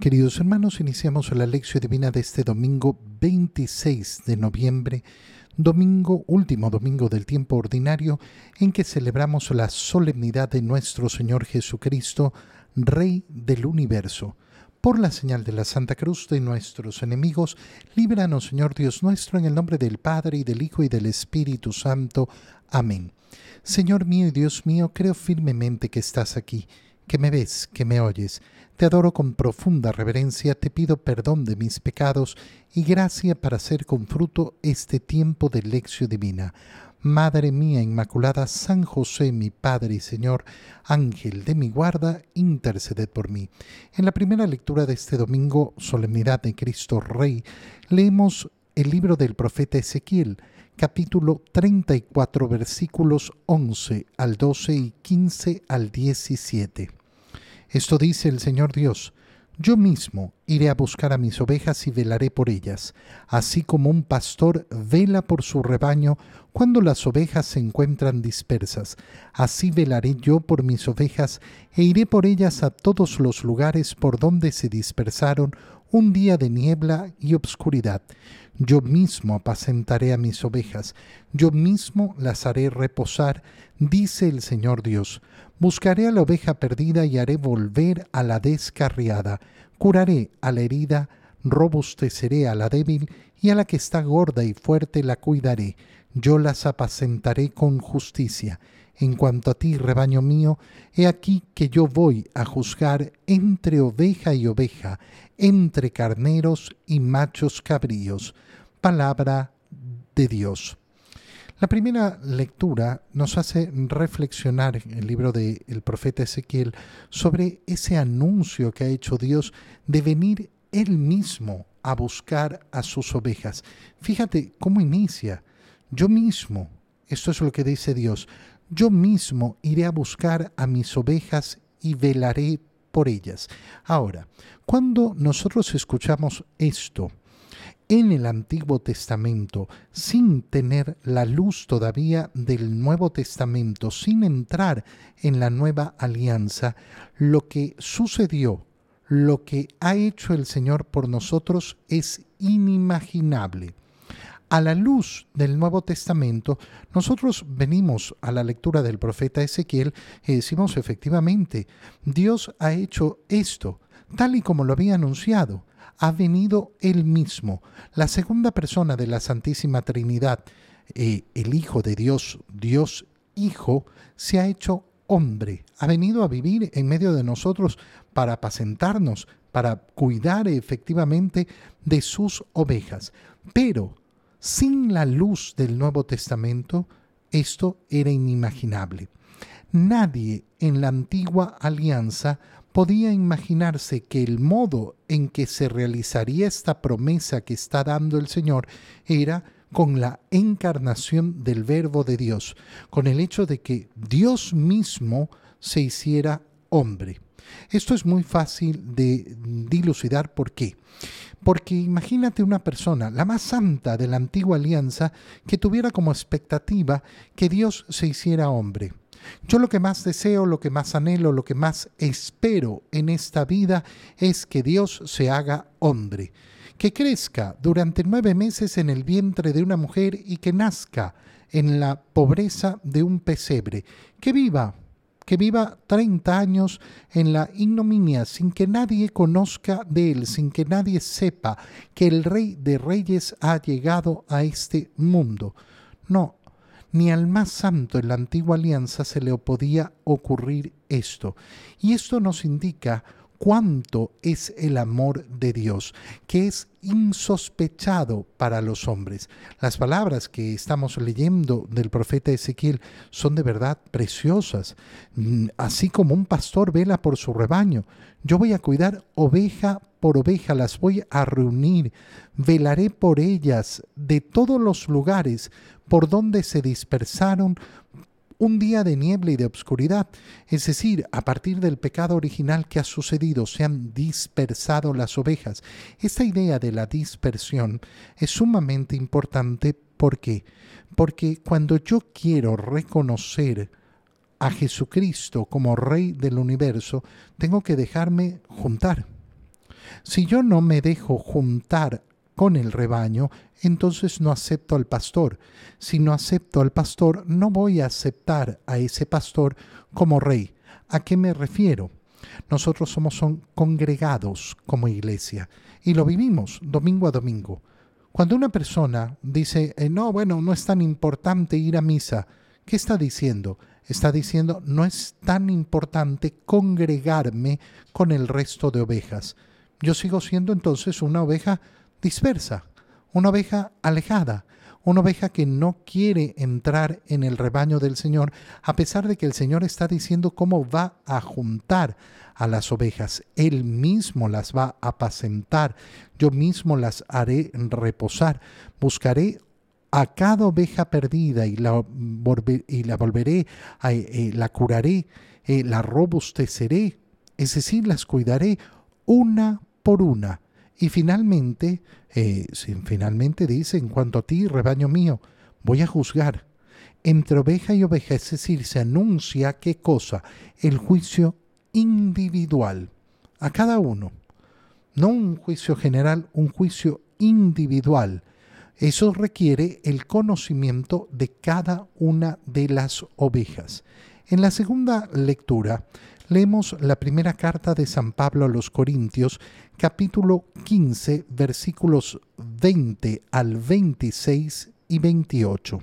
Queridos hermanos, iniciamos la lección divina de este domingo 26 de noviembre, domingo, último domingo del tiempo ordinario, en que celebramos la solemnidad de nuestro Señor Jesucristo, Rey del universo. Por la señal de la Santa Cruz de nuestros enemigos, líbranos, Señor Dios nuestro, en el nombre del Padre, y del Hijo, y del Espíritu Santo. Amén. Señor mío y Dios mío, creo firmemente que estás aquí que me ves, que me oyes. Te adoro con profunda reverencia, te pido perdón de mis pecados y gracia para hacer con fruto este tiempo de lección divina. Madre mía Inmaculada, San José, mi Padre y Señor, Ángel de mi guarda, interceded por mí. En la primera lectura de este domingo, Solemnidad de Cristo Rey, leemos el libro del profeta Ezequiel, capítulo 34, versículos 11 al 12 y 15 al 17. Esto dice el Señor Dios, yo mismo iré a buscar a mis ovejas y velaré por ellas, así como un pastor vela por su rebaño cuando las ovejas se encuentran dispersas. Así velaré yo por mis ovejas e iré por ellas a todos los lugares por donde se dispersaron un día de niebla y obscuridad. Yo mismo apacentaré a mis ovejas, yo mismo las haré reposar, dice el Señor Dios. Buscaré a la oveja perdida y haré volver a la descarriada. Curaré a la herida, robusteceré a la débil y a la que está gorda y fuerte la cuidaré. Yo las apacentaré con justicia. En cuanto a ti, rebaño mío, he aquí que yo voy a juzgar entre oveja y oveja, entre carneros y machos cabríos palabra de Dios. La primera lectura nos hace reflexionar en el libro del profeta Ezequiel sobre ese anuncio que ha hecho Dios de venir él mismo a buscar a sus ovejas. Fíjate cómo inicia. Yo mismo, esto es lo que dice Dios, yo mismo iré a buscar a mis ovejas y velaré por ellas. Ahora, cuando nosotros escuchamos esto, en el Antiguo Testamento, sin tener la luz todavía del Nuevo Testamento, sin entrar en la nueva alianza, lo que sucedió, lo que ha hecho el Señor por nosotros es inimaginable. A la luz del Nuevo Testamento, nosotros venimos a la lectura del profeta Ezequiel y decimos efectivamente, Dios ha hecho esto, tal y como lo había anunciado. Ha venido Él mismo, la segunda persona de la Santísima Trinidad, eh, el Hijo de Dios, Dios Hijo, se ha hecho hombre, ha venido a vivir en medio de nosotros para apacentarnos, para cuidar efectivamente de sus ovejas. Pero sin la luz del Nuevo Testamento, esto era inimaginable. Nadie en la antigua alianza podía imaginarse que el modo en que se realizaría esta promesa que está dando el Señor era con la encarnación del Verbo de Dios, con el hecho de que Dios mismo se hiciera hombre. Esto es muy fácil de dilucidar. ¿Por qué? Porque imagínate una persona, la más santa de la antigua alianza, que tuviera como expectativa que Dios se hiciera hombre. Yo lo que más deseo, lo que más anhelo, lo que más espero en esta vida es que Dios se haga hombre, que crezca durante nueve meses en el vientre de una mujer y que nazca en la pobreza de un pesebre, que viva que viva 30 años en la ignominia sin que nadie conozca de él, sin que nadie sepa que el rey de reyes ha llegado a este mundo. No, ni al más santo en la antigua alianza se le podía ocurrir esto. Y esto nos indica cuánto es el amor de Dios, que es insospechado para los hombres. Las palabras que estamos leyendo del profeta Ezequiel son de verdad preciosas. Mm, así como un pastor vela por su rebaño, yo voy a cuidar oveja por oveja, las voy a reunir, velaré por ellas de todos los lugares por donde se dispersaron un día de niebla y de obscuridad, es decir, a partir del pecado original que ha sucedido, se han dispersado las ovejas. Esta idea de la dispersión es sumamente importante. ¿Por qué? Porque cuando yo quiero reconocer a Jesucristo como Rey del universo, tengo que dejarme juntar. Si yo no me dejo juntar con el rebaño, entonces no acepto al pastor. Si no acepto al pastor, no voy a aceptar a ese pastor como rey. ¿A qué me refiero? Nosotros somos congregados como iglesia y lo vivimos domingo a domingo. Cuando una persona dice, eh, no, bueno, no es tan importante ir a misa, ¿qué está diciendo? Está diciendo, no es tan importante congregarme con el resto de ovejas. Yo sigo siendo entonces una oveja dispersa, una oveja alejada, una oveja que no quiere entrar en el rebaño del Señor, a pesar de que el Señor está diciendo cómo va a juntar a las ovejas. Él mismo las va a apacentar, yo mismo las haré reposar. Buscaré a cada oveja perdida y la, y la volveré, a, eh, la curaré, eh, la robusteceré, es decir, las cuidaré una por una y finalmente, eh, finalmente dice, en cuanto a ti, rebaño mío, voy a juzgar. Entre oveja y oveja, es decir, se anuncia qué cosa? El juicio individual a cada uno. No un juicio general, un juicio individual. Eso requiere el conocimiento de cada una de las ovejas. En la segunda lectura leemos la primera carta de San Pablo a los Corintios, capítulo 15, versículos 20 al 26 y 28.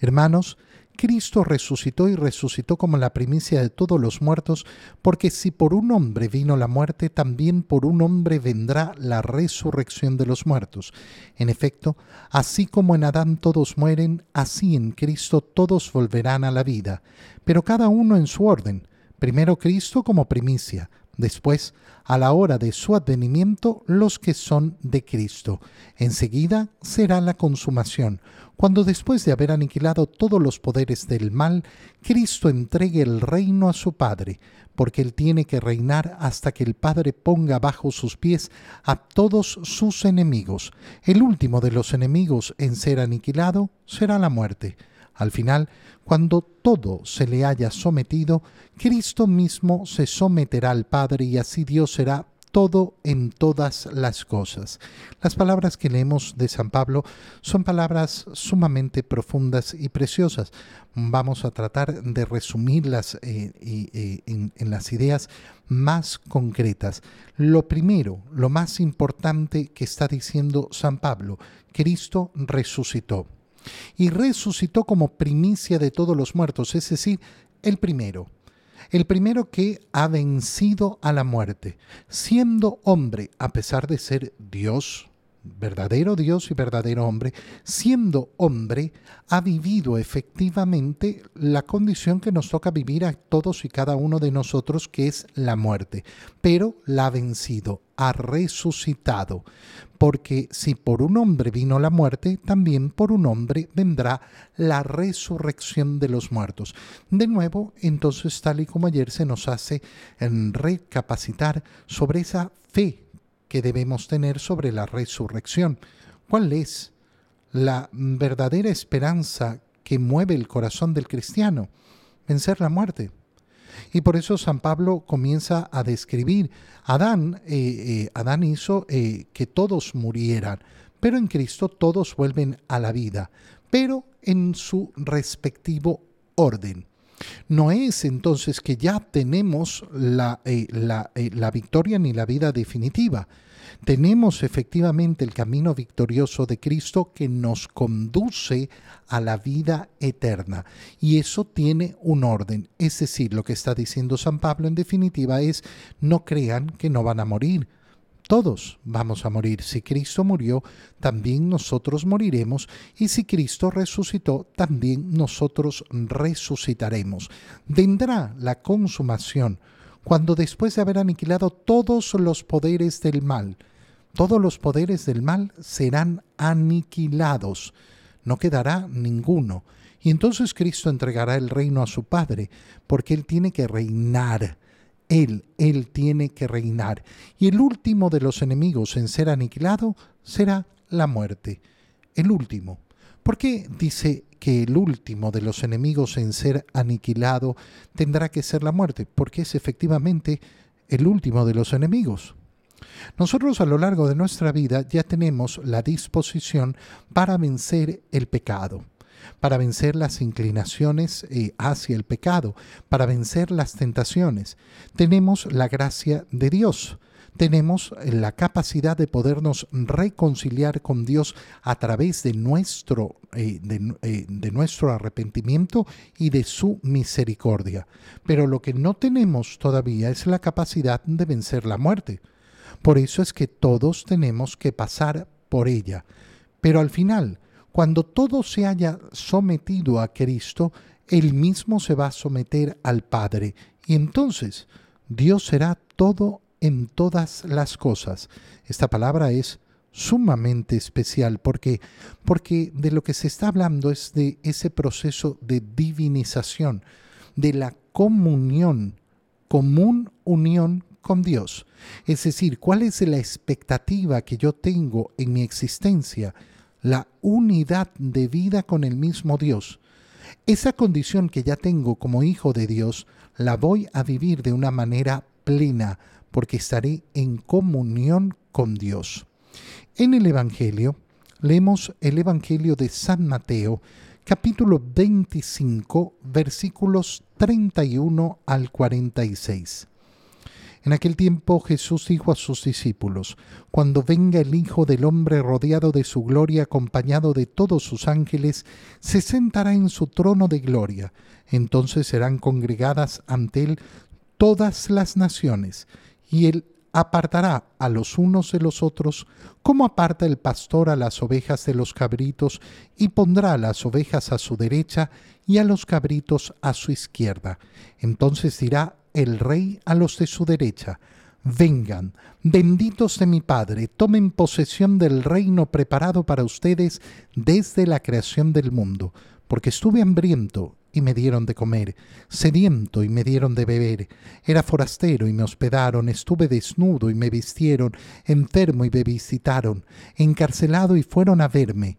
Hermanos, Cristo resucitó y resucitó como la primicia de todos los muertos, porque si por un hombre vino la muerte, también por un hombre vendrá la resurrección de los muertos. En efecto, así como en Adán todos mueren, así en Cristo todos volverán a la vida, pero cada uno en su orden Primero Cristo como primicia, después, a la hora de su advenimiento, los que son de Cristo. Enseguida será la consumación, cuando después de haber aniquilado todos los poderes del mal, Cristo entregue el reino a su Padre, porque Él tiene que reinar hasta que el Padre ponga bajo sus pies a todos sus enemigos. El último de los enemigos en ser aniquilado será la muerte. Al final, cuando todo se le haya sometido, Cristo mismo se someterá al Padre y así Dios será todo en todas las cosas. Las palabras que leemos de San Pablo son palabras sumamente profundas y preciosas. Vamos a tratar de resumirlas eh, eh, en, en las ideas más concretas. Lo primero, lo más importante que está diciendo San Pablo, Cristo resucitó y resucitó como primicia de todos los muertos, es decir, el primero. El primero que ha vencido a la muerte, siendo hombre, a pesar de ser Dios, verdadero Dios y verdadero hombre, siendo hombre, ha vivido efectivamente la condición que nos toca vivir a todos y cada uno de nosotros, que es la muerte, pero la ha vencido, resucitado, porque si por un hombre vino la muerte, también por un hombre vendrá la resurrección de los muertos. De nuevo, entonces, tal y como ayer se nos hace en recapacitar sobre esa fe que debemos tener sobre la resurrección. ¿Cuál es la verdadera esperanza que mueve el corazón del cristiano? Vencer la muerte. Y por eso San Pablo comienza a describir, Adán, eh, eh, Adán hizo eh, que todos murieran, pero en Cristo todos vuelven a la vida, pero en su respectivo orden. No es entonces que ya tenemos la, eh, la, victoria ni la vida definitiva. Tenemos efectivamente el camino victorioso de Cristo que nos conduce a la vida eterna. Y eso tiene un orden. Es decir, lo que está diciendo San Pablo en definitiva es, no crean que no van a morir todos vamos a morir. Si Cristo murió, también nosotros moriremos. Y si Cristo resucitó, también nosotros resucitaremos. Vendrá la consumación cuando después de haber aniquilado todos los poderes del mal, todos los poderes del mal serán aniquilados. No quedará ninguno. Y entonces Cristo entregará el reino a su Padre, porque Él tiene que reinar él, Él tiene que reinar. Y el último de los enemigos en ser aniquilado será la muerte. El último. ¿Por qué dice que el último de los enemigos en ser aniquilado tendrá que ser la muerte? Porque es efectivamente el último de los enemigos. Nosotros a lo largo de nuestra vida ya tenemos la disposición para vencer el pecado para vencer las inclinaciones eh, hacia el pecado, para vencer las tentaciones. Tenemos la gracia de Dios tenemos la capacidad de podernos reconciliar con Dios a través de nuestro, eh, eh, de, nuestro arrepentimiento y de su misericordia. Pero lo que no tenemos todavía es la capacidad de vencer la muerte. Por eso es que todos tenemos que pasar por ella. Pero al final, cuando todo se haya sometido a Cristo, Él mismo se va a someter al Padre. Y entonces Dios será todo en todas las cosas. Esta palabra es sumamente especial porque porque de lo que se está hablando es de ese proceso de divinización, de la comunión, común unión con Dios. Es decir, ¿cuál es la expectativa que yo tengo en mi existencia? La unidad de vida con el mismo Dios. Esa condición que ya tengo como hijo de Dios, la voy a vivir de una manera plena, porque estaré en comunión con Dios. En el Evangelio, leemos el Evangelio de San Mateo, capítulo 25, versículos 31 al 46. En aquel tiempo Jesús dijo a sus discípulos, Cuando venga el Hijo del Hombre rodeado de su gloria, acompañado de todos sus ángeles, se sentará en su trono de gloria. Entonces serán congregadas ante él todas las naciones, y él apartará a los unos de los otros, como aparta el pastor a las ovejas de los cabritos, y pondrá a las ovejas a su derecha y a los cabritos a su izquierda. Entonces dirá el rey a los de su derecha, Vengan, benditos de mi Padre, tomen posesión del reino preparado para ustedes desde la creación del mundo, porque estuve hambriento y me dieron de comer, sediento y me dieron de beber, era forastero y me hospedaron, estuve desnudo y me vistieron, enfermo y me visitaron, encarcelado y fueron a verme.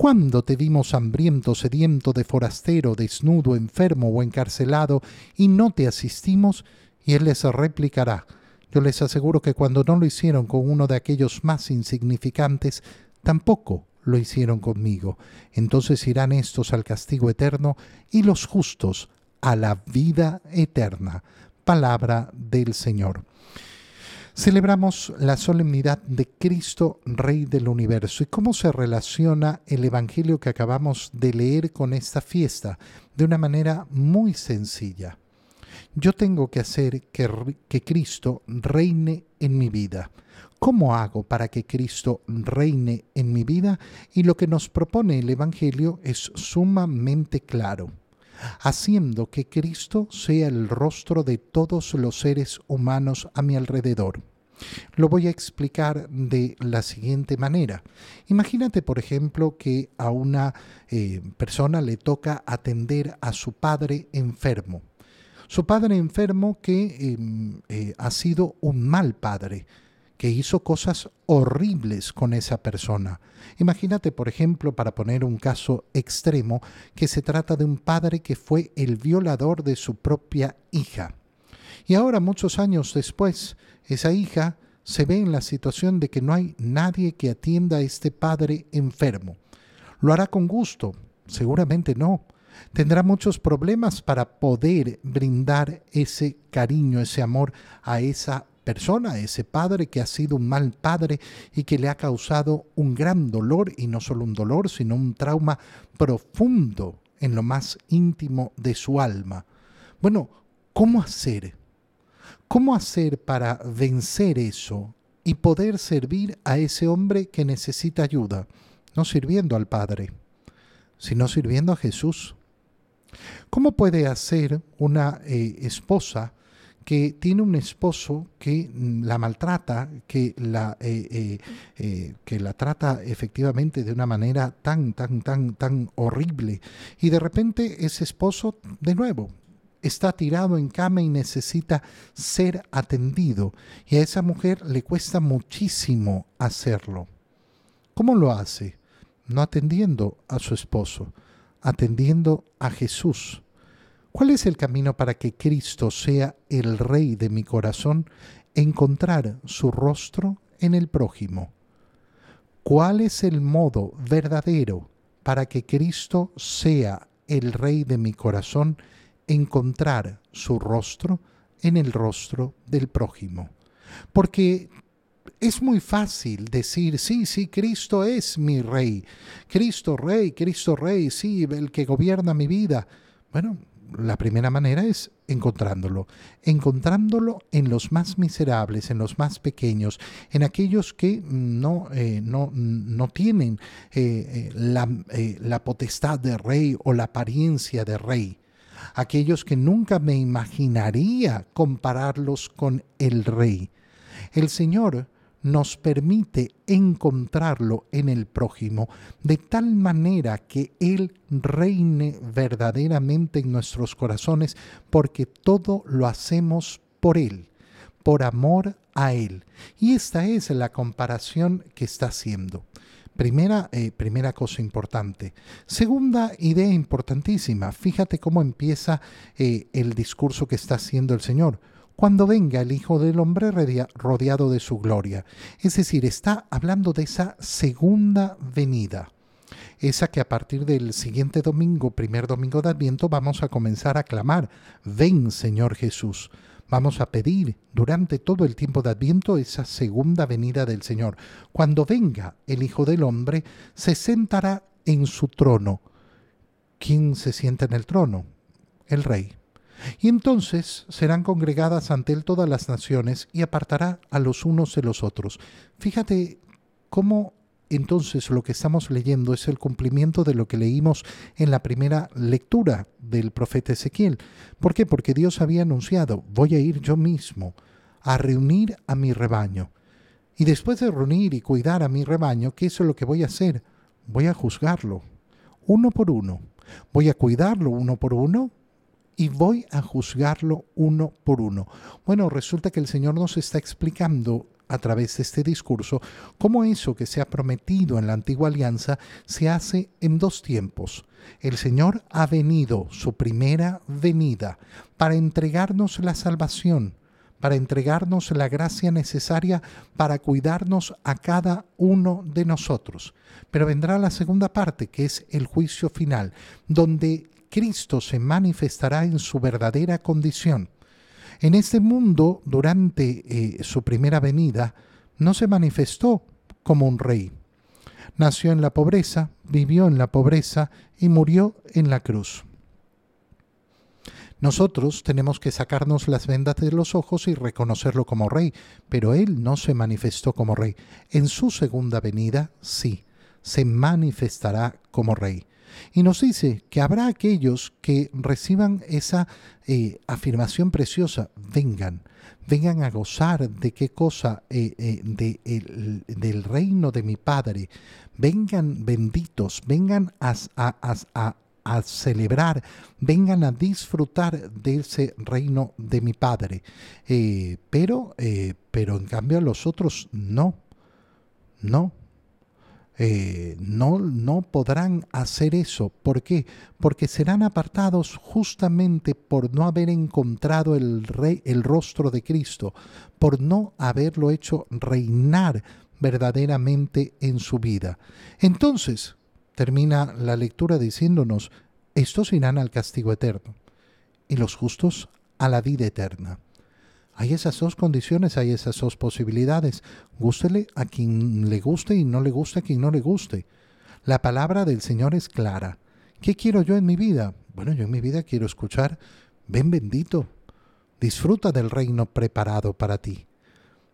¿cuándo te vimos hambriento, sediento, de forastero, desnudo, enfermo o encarcelado y no te asistimos? Y él les replicará, yo les aseguro que cuando no lo hicieron con uno de aquellos más insignificantes, tampoco lo hicieron conmigo. Entonces irán estos al castigo eterno y los justos a la vida eterna. Palabra del Señor. Celebramos la solemnidad de Cristo, Rey del Universo. ¿Y cómo se relaciona el Evangelio que acabamos de leer con esta fiesta? De una manera muy sencilla. Yo tengo que hacer que, que Cristo reine en mi vida. ¿Cómo hago para que Cristo reine en mi vida? Y lo que nos propone el Evangelio es sumamente claro haciendo que Cristo sea el rostro de todos los seres humanos a mi alrededor. Lo voy a explicar de la siguiente manera. Imagínate, por ejemplo, que a una eh, persona le toca atender a su padre enfermo. Su padre enfermo que em, eh, ha sido un mal padre, que hizo cosas horribles con esa persona. Imagínate, por ejemplo, para poner un caso extremo, que se trata de un padre que fue el violador de su propia hija. Y ahora, muchos años después, esa hija se ve en la situación de que no hay nadie que atienda a este padre enfermo. ¿Lo hará con gusto? Seguramente no. Tendrá muchos problemas para poder brindar ese cariño, ese amor a esa persona, ese padre que ha sido un mal padre y que le ha causado un gran dolor, y no solo un dolor, sino un trauma profundo en lo más íntimo de su alma. Bueno, ¿cómo hacer? ¿Cómo hacer para vencer eso y poder servir a ese hombre que necesita ayuda? No sirviendo al Padre, sino sirviendo a Jesús. ¿Cómo puede hacer una eh, esposa que tiene un esposo que la maltrata, que la, eh, eh, que la trata efectivamente de una manera tan, tan, tan, tan horrible, y de repente ese esposo, de nuevo, está tirado en cama y necesita ser atendido, y a esa mujer le cuesta muchísimo hacerlo. ¿Cómo lo hace? No atendiendo a su esposo, atendiendo a Jesús. ¿Cuál es el camino para que Cristo sea el Rey de mi corazón? Encontrar su rostro en el prójimo. ¿Cuál es el modo verdadero para que Cristo sea el Rey de mi corazón? Encontrar su rostro en el rostro del prójimo. Porque es muy fácil decir, sí, sí, Cristo es mi rey. Cristo rey, Cristo rey, sí, el que gobierna mi vida. Bueno, la primera manera es encontrándolo, encontrándolo en los más miserables, en los más pequeños, en aquellos que no, eh, no, no tienen eh, eh, la, la potestad de rey o la apariencia de rey aquellos que nunca me imaginaría compararlos con el rey. El Señor nos permite encontrarlo en el prójimo, de tal manera que Él reine verdaderamente en nuestros corazones, porque todo lo hacemos por Él, por amor a Él. Y esta es la comparación que está haciendo. Primera, eh, primera cosa importante. Segunda idea importantísima. Fíjate cómo empieza eh, el discurso que está haciendo el Señor cuando venga el Hijo del Hombre rodeado de su gloria. Es decir, está hablando de esa segunda venida esa que a partir del siguiente domingo, primer domingo de Adviento, vamos a comenzar a clamar, ven Señor Jesús. Vamos a pedir durante todo el tiempo de Adviento esa segunda venida del Señor. Cuando venga el Hijo del Hombre, se sentará en su trono. ¿Quién se sienta en el trono? El Rey. Y entonces serán congregadas ante él todas las naciones y apartará a los unos de los otros. Fíjate cómo entonces lo que estamos leyendo es el cumplimiento de lo que leímos en la primera lectura del profeta Ezequiel. ¿Por qué? Porque Dios había anunciado, voy a ir yo mismo a reunir a mi rebaño. Y después de reunir y cuidar a mi rebaño, ¿qué es lo que voy a hacer? Voy a juzgarlo, uno por uno. Voy a cuidarlo uno por uno y voy a juzgarlo uno por uno. Bueno, resulta que el Señor nos está explicando a través de este discurso cómo eso que se ha prometido en la antigua alianza se hace en dos tiempos. El Señor ha venido, su primera venida, para entregarnos la salvación, para entregarnos la gracia necesaria para cuidarnos a cada uno de nosotros. Pero vendrá la segunda parte, que es el juicio final, donde Cristo se manifestará en su verdadera condición. En este mundo, durante eh, su primera venida, no se manifestó como un rey. Nació en la pobreza, vivió en la pobreza y murió en la cruz. Nosotros tenemos que sacarnos las vendas de los ojos y reconocerlo como rey, pero él no se manifestó como rey. En su segunda venida, sí, se manifestará como rey. Y nos dice que habrá aquellos que reciban esa eh, afirmación preciosa, vengan, vengan a gozar de qué cosa, eh, eh, de, del reino de mi Padre, vengan benditos, vengan a, a, a celebrar, vengan a disfrutar de ese reino de mi Padre. pero, pero en cambio a los otros no, no. Eh, no, no podrán hacer eso. ¿Por qué? Porque serán apartados justamente por no haber encontrado el, rey, el rostro de Cristo, por no haberlo hecho reinar verdaderamente en su vida. Entonces, termina la lectura diciéndonos, estos irán al castigo eterno y los justos a la vida eterna. Hay esas dos condiciones, hay esas dos posibilidades. Gústele a quien le guste y no le guste a quien no le guste. La palabra del Señor es clara. ¿Qué quiero yo en mi vida? Bueno, yo en mi vida quiero escuchar, ven bendito, disfruta del reino preparado para ti.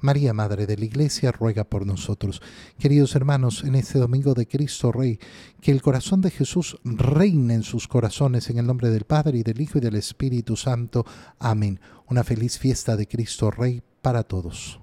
María, Madre de la Iglesia, ruega por nosotros. Queridos hermanos, en este domingo de Cristo Rey, que el corazón de Jesús reine en sus corazones, en el nombre del Padre y del Hijo y del Espíritu Santo. Amén. Una feliz fiesta de Cristo Rey para todos.